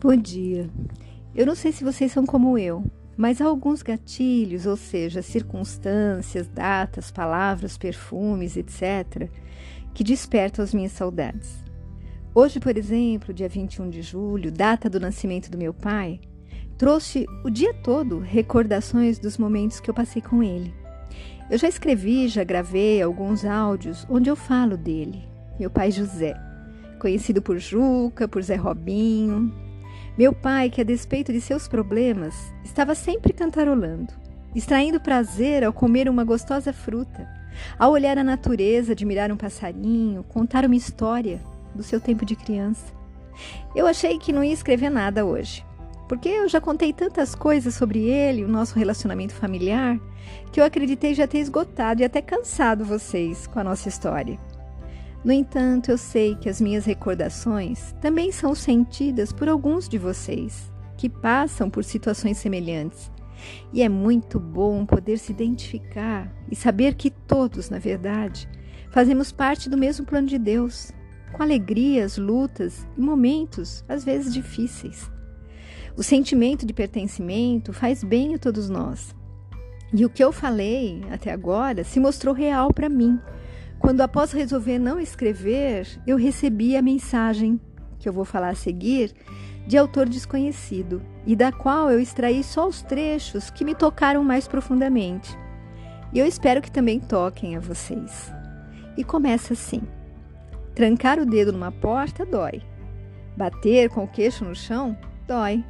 Bom dia. Eu não sei se vocês são como eu, mas há alguns gatilhos, ou seja, circunstâncias, datas, palavras, perfumes, etc., que despertam as minhas saudades. Hoje, por exemplo, dia 21 de julho, data do nascimento do meu pai, trouxe o dia todo recordações dos momentos que eu passei com ele. Eu já escrevi, já gravei alguns áudios onde eu falo dele, meu pai José, conhecido por Juca, por Zé Robinho, meu pai, que a despeito de seus problemas, estava sempre cantarolando, extraindo prazer ao comer uma gostosa fruta, ao olhar a natureza, admirar um passarinho, contar uma história do seu tempo de criança. Eu achei que não ia escrever nada hoje, porque eu já contei tantas coisas sobre ele, o nosso relacionamento familiar, que eu acreditei já ter esgotado e até cansado vocês com a nossa história. No entanto, eu sei que as minhas recordações também são sentidas por alguns de vocês que passam por situações semelhantes. E é muito bom poder se identificar e saber que todos, na verdade, fazemos parte do mesmo plano de Deus, com alegrias, lutas e momentos, às vezes difíceis. O sentimento de pertencimento faz bem a todos nós. E o que eu falei até agora se mostrou real para mim quando, após resolver não escrever, eu recebi a mensagem, que eu vou falar a seguir, de autor desconhecido, e da qual eu extraí só os trechos que me tocaram mais profundamente. E eu espero que também toquem a vocês. E começa assim: trancar o dedo numa porta dói, bater com o queixo no chão dói,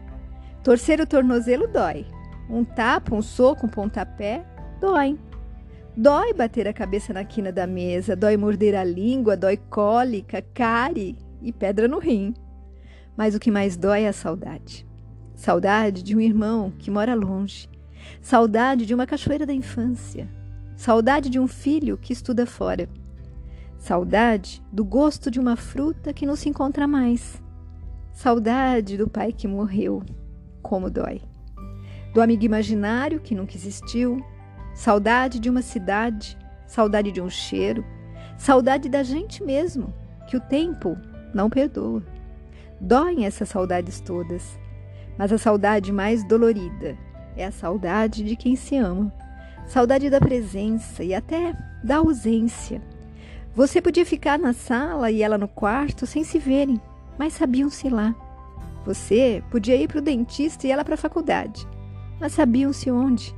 torcer o tornozelo dói, um tapa, um soco, um pontapé dói. Dói bater a cabeça na quina da mesa, dói morder a língua, dói cólica, cárie e pedra no rim. Mas o que mais dói é a saudade. Saudade de um irmão que mora longe. Saudade de uma cachoeira da infância. Saudade de um filho que estuda fora. Saudade do gosto de uma fruta que não se encontra mais. Saudade do pai que morreu. Como dói. Do amigo imaginário que nunca existiu saudade de uma cidade, saudade de um cheiro, saudade da gente mesmo, que o tempo não perdoa. Doem essas saudades todas, mas a saudade mais dolorida é a saudade de quem se ama, saudade da presença e até da ausência. Você podia ficar na sala e ela no quarto sem se verem, mas sabiam-se lá. Você podia ir para o dentista e ela para a faculdade, mas sabiam-se onde.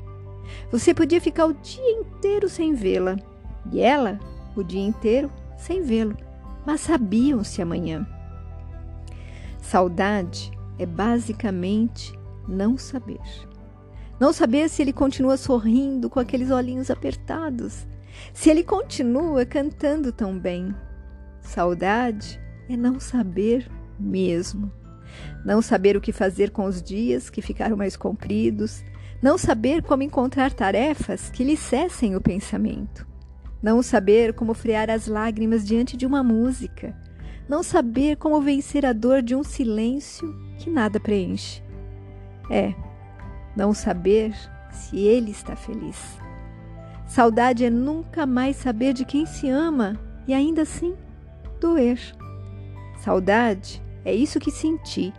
Você podia ficar o dia inteiro sem vê-la e ela o dia inteiro sem vê-lo, mas sabiam-se amanhã. Saudade é basicamente não saber. Não saber se ele continua sorrindo com aqueles olhinhos apertados, se ele continua cantando tão bem. Saudade é não saber mesmo. Não saber o que fazer com os dias que ficaram mais compridos, não saber como encontrar tarefas que lhe cessem o pensamento, não saber como frear as lágrimas diante de uma música, não saber como vencer a dor de um silêncio que nada preenche. É, não saber se ele está feliz. Saudade é nunca mais saber de quem se ama e ainda assim doer. Saudade é isso que senti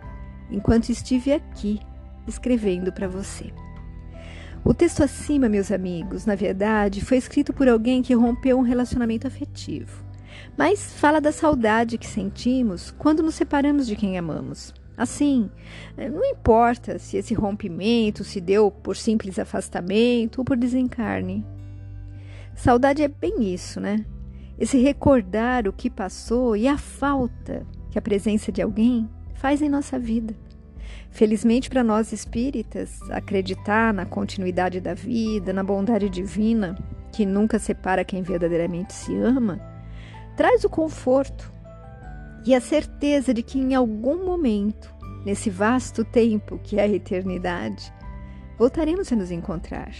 enquanto estive aqui escrevendo para você. O texto acima, meus amigos, na verdade, foi escrito por alguém que rompeu um relacionamento afetivo, mas fala da saudade que sentimos quando nos separamos de quem amamos. Assim, eh, não importa se esse rompimento se deu por simples afastamento ou por desencarne. Saudade é bem isso, né? Esse recordar o que passou e a falta que a presença de alguém faz em nossa vida. Felizmente para nós espíritas, acreditar na continuidade da vida, na bondade divina, que nunca separa quem verdadeiramente se ama, traz o conforto e a certeza de que em algum momento, nesse vasto tempo que é a eternidade, voltaremos a nos encontrar.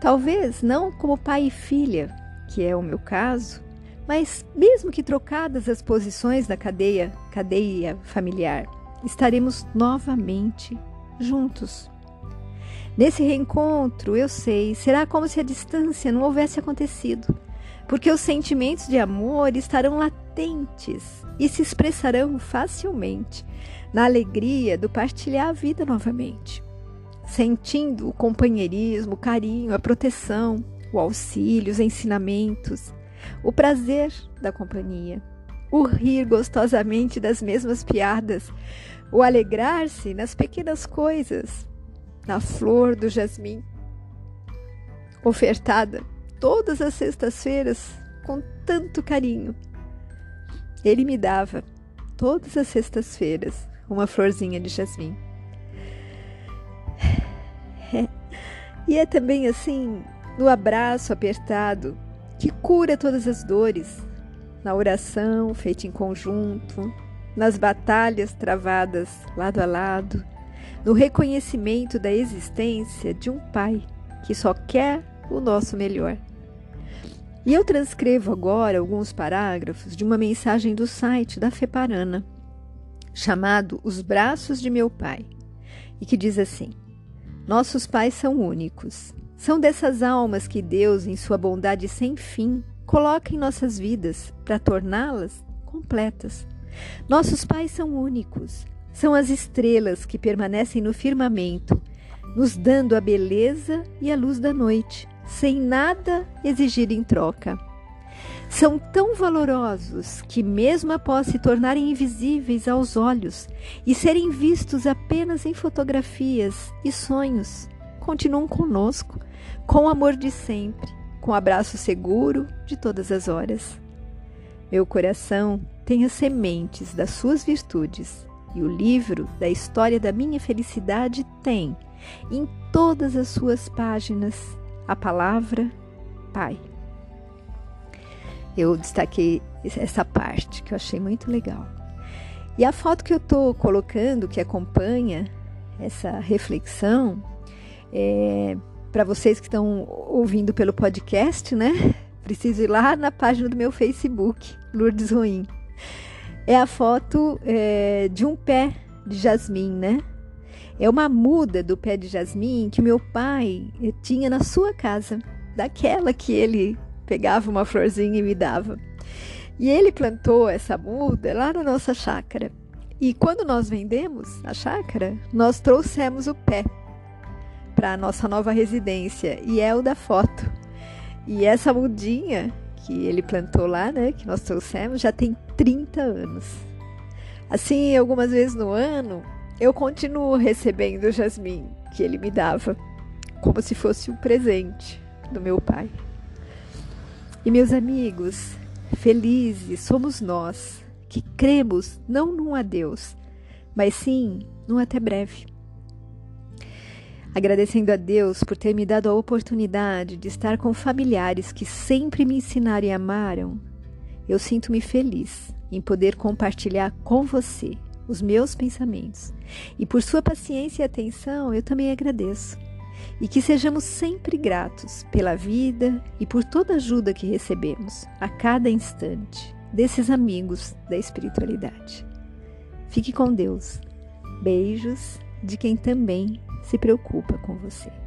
Talvez não como pai e filha, que é o meu caso, mas mesmo que trocadas as posições da cadeia, cadeia familiar estaremos novamente juntos. Nesse reencontro, eu sei, será como se a distância não houvesse acontecido, porque os sentimentos de amor estarão latentes e se expressarão facilmente na alegria do partilhar a vida novamente, sentindo o companheirismo, o carinho, a proteção, o auxílio, os ensinamentos, o prazer da companhia, o rir gostosamente das mesmas piadas, o alegrar-se nas pequenas coisas, na flor do jasmim, ofertada todas as sextas-feiras com tanto carinho. Ele me dava, todas as sextas-feiras, uma florzinha de jasmim. E é também assim, no abraço apertado, que cura todas as dores, na oração feita em conjunto, nas batalhas travadas lado a lado, no reconhecimento da existência de um Pai que só quer o nosso melhor. E eu transcrevo agora alguns parágrafos de uma mensagem do site da Feparana, chamado Os Braços de Meu Pai, e que diz assim: Nossos pais são únicos. São dessas almas que Deus, em sua bondade sem fim, coloca em nossas vidas para torná-las completas. Nossos pais são únicos. São as estrelas que permanecem no firmamento, nos dando a beleza e a luz da noite sem nada exigir em troca. São tão valorosos que, mesmo após se tornarem invisíveis aos olhos e serem vistos apenas em fotografias e sonhos, continuam conosco, com o amor de sempre, com abraço seguro de todas as horas. Meu coração tem as sementes das suas virtudes e o livro da história da minha felicidade tem, em todas as suas páginas, a palavra Pai. Eu destaquei essa parte que eu achei muito legal. E a foto que eu estou colocando, que acompanha essa reflexão, é, para vocês que estão ouvindo pelo podcast, né? Preciso ir lá na página do meu Facebook, Lourdes Ruim. É a foto é, de um pé de jasmim, né? É uma muda do pé de jasmim que meu pai eh, tinha na sua casa, daquela que ele pegava uma florzinha e me dava. E ele plantou essa muda lá na nossa chácara. E quando nós vendemos a chácara, nós trouxemos o pé para a nossa nova residência e é o da foto. E essa mudinha que ele plantou lá, né, que nós trouxemos, já tem 30 anos. Assim, algumas vezes no ano, eu continuo recebendo o jasmim que ele me dava, como se fosse um presente do meu pai. E meus amigos, felizes somos nós que cremos não num adeus, mas sim num até breve. Agradecendo a Deus por ter me dado a oportunidade de estar com familiares que sempre me ensinaram e amaram, eu sinto-me feliz em poder compartilhar com você os meus pensamentos. E por sua paciência e atenção, eu também agradeço. E que sejamos sempre gratos pela vida e por toda ajuda que recebemos a cada instante desses amigos da espiritualidade. Fique com Deus. Beijos de quem também se preocupa com você.